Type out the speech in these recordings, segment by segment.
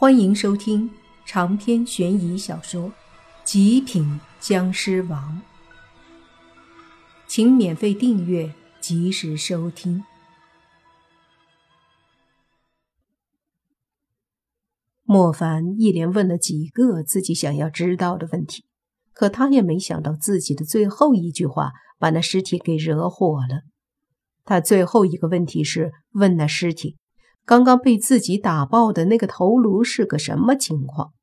欢迎收听长篇悬疑小说《极品僵尸王》，请免费订阅，及时收听。莫凡一连问了几个自己想要知道的问题，可他也没想到自己的最后一句话把那尸体给惹火了。他最后一个问题是问那尸体。刚刚被自己打爆的那个头颅是个什么情况？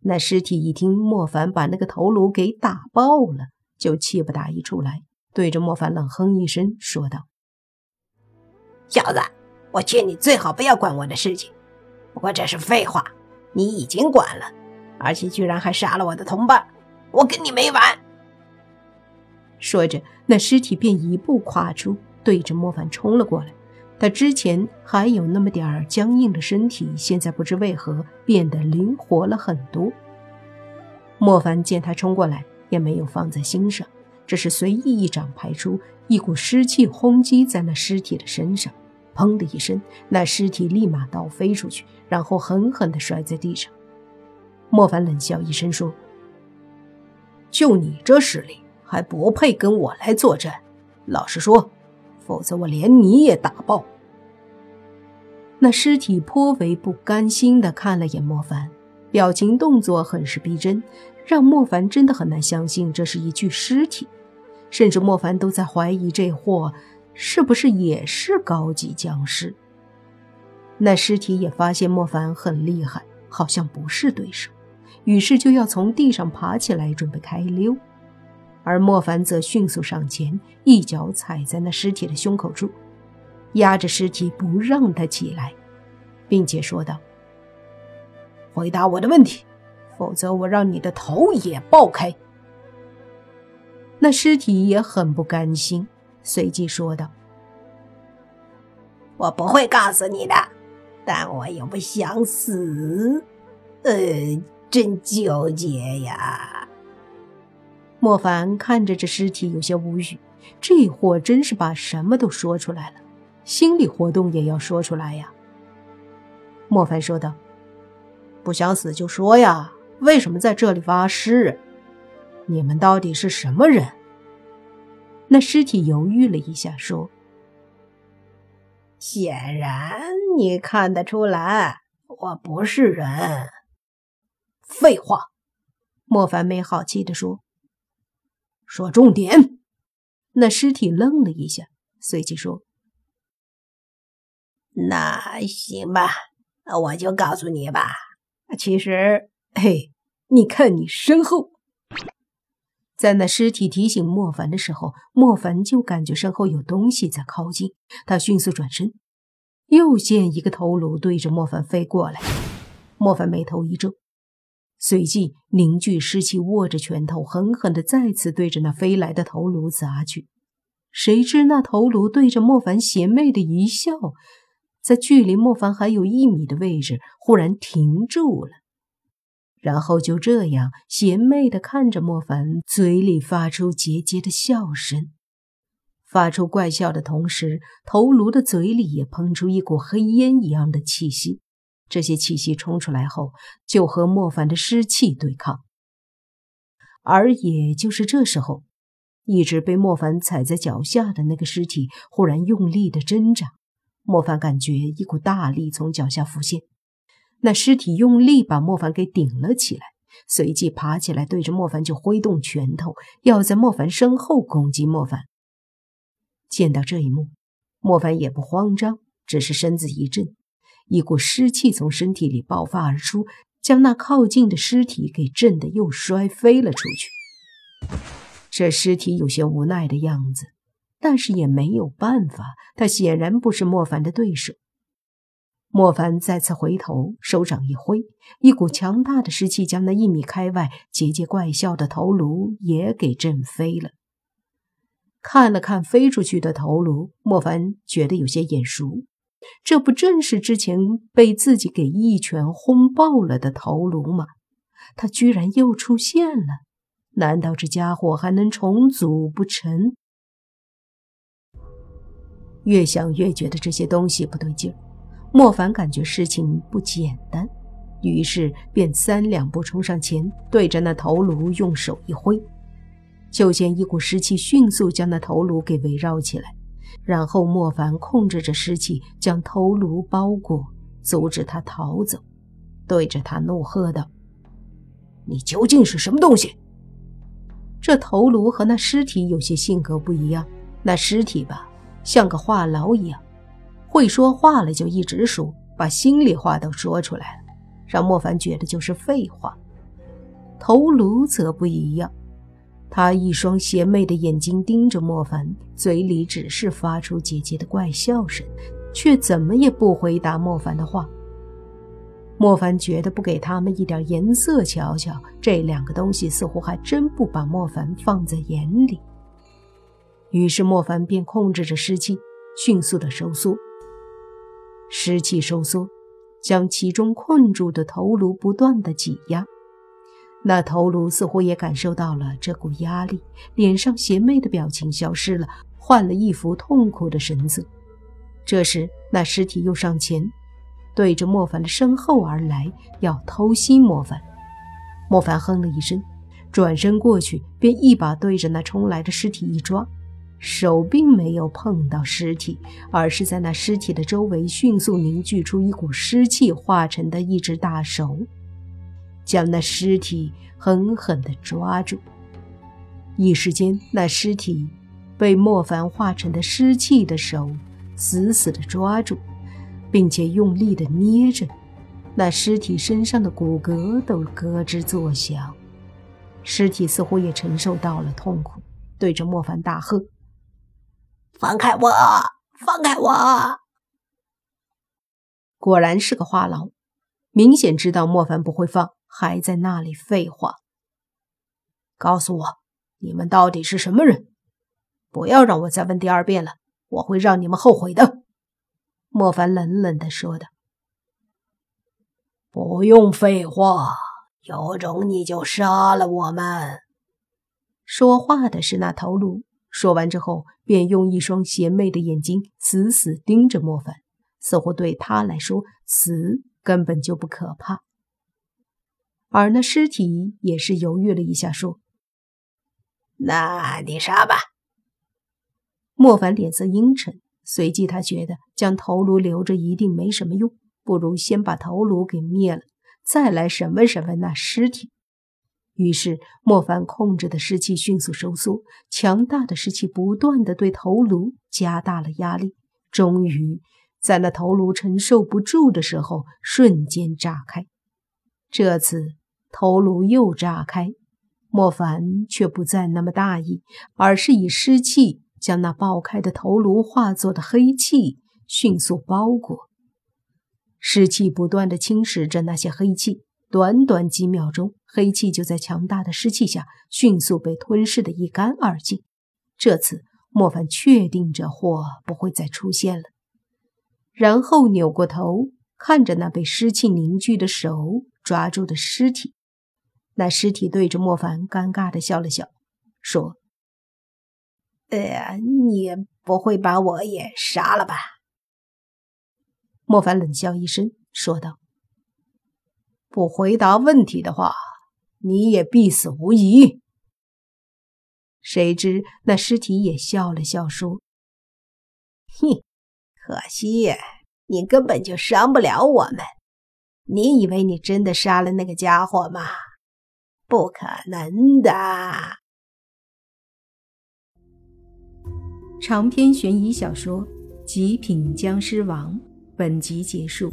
那尸体一听莫凡把那个头颅给打爆了，就气不打一处来，对着莫凡冷哼一声，说道：“小子，我劝你最好不要管我的事情。不过这是废话，你已经管了，而且居然还杀了我的同伴，我跟你没完！”说着，那尸体便一步跨出，对着莫凡冲了过来。他之前还有那么点儿僵硬的身体，现在不知为何变得灵活了很多。莫凡见他冲过来，也没有放在心上，只是随意一掌拍出，一股湿气轰击在那尸体的身上，砰的一声，那尸体立马倒飞出去，然后狠狠地摔在地上。莫凡冷笑一声说：“就你这实力，还不配跟我来作战。老实说。”否则我连你也打爆。那尸体颇为不甘心地看了眼莫凡，表情动作很是逼真，让莫凡真的很难相信这是一具尸体，甚至莫凡都在怀疑这货是不是也是高级僵尸。那尸体也发现莫凡很厉害，好像不是对手，于是就要从地上爬起来准备开溜。而莫凡则迅速上前，一脚踩在那尸体的胸口处，压着尸体不让他起来，并且说道：“回答我的问题，否则我让你的头也爆开。”那尸体也很不甘心，随即说道：“我不会告诉你的，但我又不想死，呃，真纠结呀。”莫凡看着这尸体，有些无语。这货真是把什么都说出来了，心理活动也要说出来呀。莫凡说道：“不想死就说呀，为什么在这里发誓？你们到底是什么人？”那尸体犹豫了一下，说：“显然你看得出来，我不是人。”废话，莫凡没好气地说。说重点。那尸体愣了一下，随即说：“那行吧，我就告诉你吧。其实，嘿，你看你身后。”在那尸体提醒莫凡的时候，莫凡就感觉身后有东西在靠近。他迅速转身，又见一个头颅对着莫凡飞过来。莫凡眉头一皱。随即凝聚尸气，握着拳头，狠狠地再次对着那飞来的头颅砸去。谁知那头颅对着莫凡邪魅的一笑，在距离莫凡还有一米的位置，忽然停住了，然后就这样邪魅的看着莫凡，嘴里发出桀桀的笑声。发出怪笑的同时，头颅的嘴里也喷出一股黑烟一样的气息。这些气息冲出来后，就和莫凡的尸气对抗。而也就是这时候，一直被莫凡踩在脚下的那个尸体忽然用力的挣扎。莫凡感觉一股大力从脚下浮现，那尸体用力把莫凡给顶了起来，随即爬起来对着莫凡就挥动拳头，要在莫凡身后攻击莫凡。见到这一幕，莫凡也不慌张，只是身子一震。一股湿气从身体里爆发而出，将那靠近的尸体给震得又摔飞了出去。这尸体有些无奈的样子，但是也没有办法，他显然不是莫凡的对手。莫凡再次回头，手掌一挥，一股强大的湿气将那一米开外桀桀怪笑的头颅也给震飞了。看了看飞出去的头颅，莫凡觉得有些眼熟。这不正是之前被自己给一拳轰爆了的头颅吗？他居然又出现了！难道这家伙还能重组不成？越想越觉得这些东西不对劲儿。莫凡感觉事情不简单。于是便三两步冲上前，对着那头颅用手一挥，就见一股湿气迅速将那头颅给围绕起来。然后莫凡控制着湿气，将头颅包裹，阻止他逃走，对着他怒喝道：“你究竟是什么东西？”这头颅和那尸体有些性格不一样。那尸体吧，像个话痨一样，会说话了就一直说，把心里话都说出来了，让莫凡觉得就是废话。头颅则不一样。他一双邪魅的眼睛盯着莫凡，嘴里只是发出姐姐的怪笑声，却怎么也不回答莫凡的话。莫凡觉得不给他们一点颜色瞧瞧，这两个东西似乎还真不把莫凡放在眼里。于是莫凡便控制着湿气，迅速的收缩。湿气收缩，将其中困住的头颅不断的挤压。那头颅似乎也感受到了这股压力，脸上邪魅的表情消失了，换了一副痛苦的神色。这时，那尸体又上前，对着莫凡的身后而来，要偷袭莫凡。莫凡哼了一声，转身过去，便一把对着那冲来的尸体一抓，手并没有碰到尸体，而是在那尸体的周围迅速凝聚出一股湿气化成的一只大手。将那尸体狠狠地抓住，一时间，那尸体被莫凡化成的湿气的手死死地抓住，并且用力地捏着，那尸体身上的骨骼都咯吱作响。尸体似乎也承受到了痛苦，对着莫凡大喝：“放开我！放开我！”果然是个话痨，明显知道莫凡不会放。还在那里废话？告诉我，你们到底是什么人？不要让我再问第二遍了，我会让你们后悔的。”莫凡冷冷的说道。“不用废话，有种你就杀了我们！”说话的是那头颅。说完之后，便用一双邪魅的眼睛死死盯着莫凡，似乎对他来说，死根本就不可怕。而那尸体也是犹豫了一下，说：“那你杀吧。”莫凡脸色阴沉，随即他觉得将头颅留着一定没什么用，不如先把头颅给灭了，再来审问审问那尸体。于是，莫凡控制的湿气迅速收缩，强大的湿气不断的对头颅加大了压力，终于在那头颅承受不住的时候，瞬间炸开。这次头颅又炸开，莫凡却不再那么大意，而是以湿气将那爆开的头颅化作的黑气迅速包裹。湿气不断的侵蚀着那些黑气，短短几秒钟，黑气就在强大的湿气下迅速被吞噬的一干二净。这次莫凡确定这祸不会再出现了，然后扭过头看着那被湿气凝聚的手。抓住的尸体，那尸体对着莫凡尴尬的笑了笑，说：“呃，你不会把我也杀了吧？”莫凡冷笑一声，说道：“不回答问题的话，你也必死无疑。”谁知那尸体也笑了笑，说：“哼，可惜你根本就伤不了我们。”你以为你真的杀了那个家伙吗？不可能的！长篇悬疑小说《极品僵尸王》本集结束，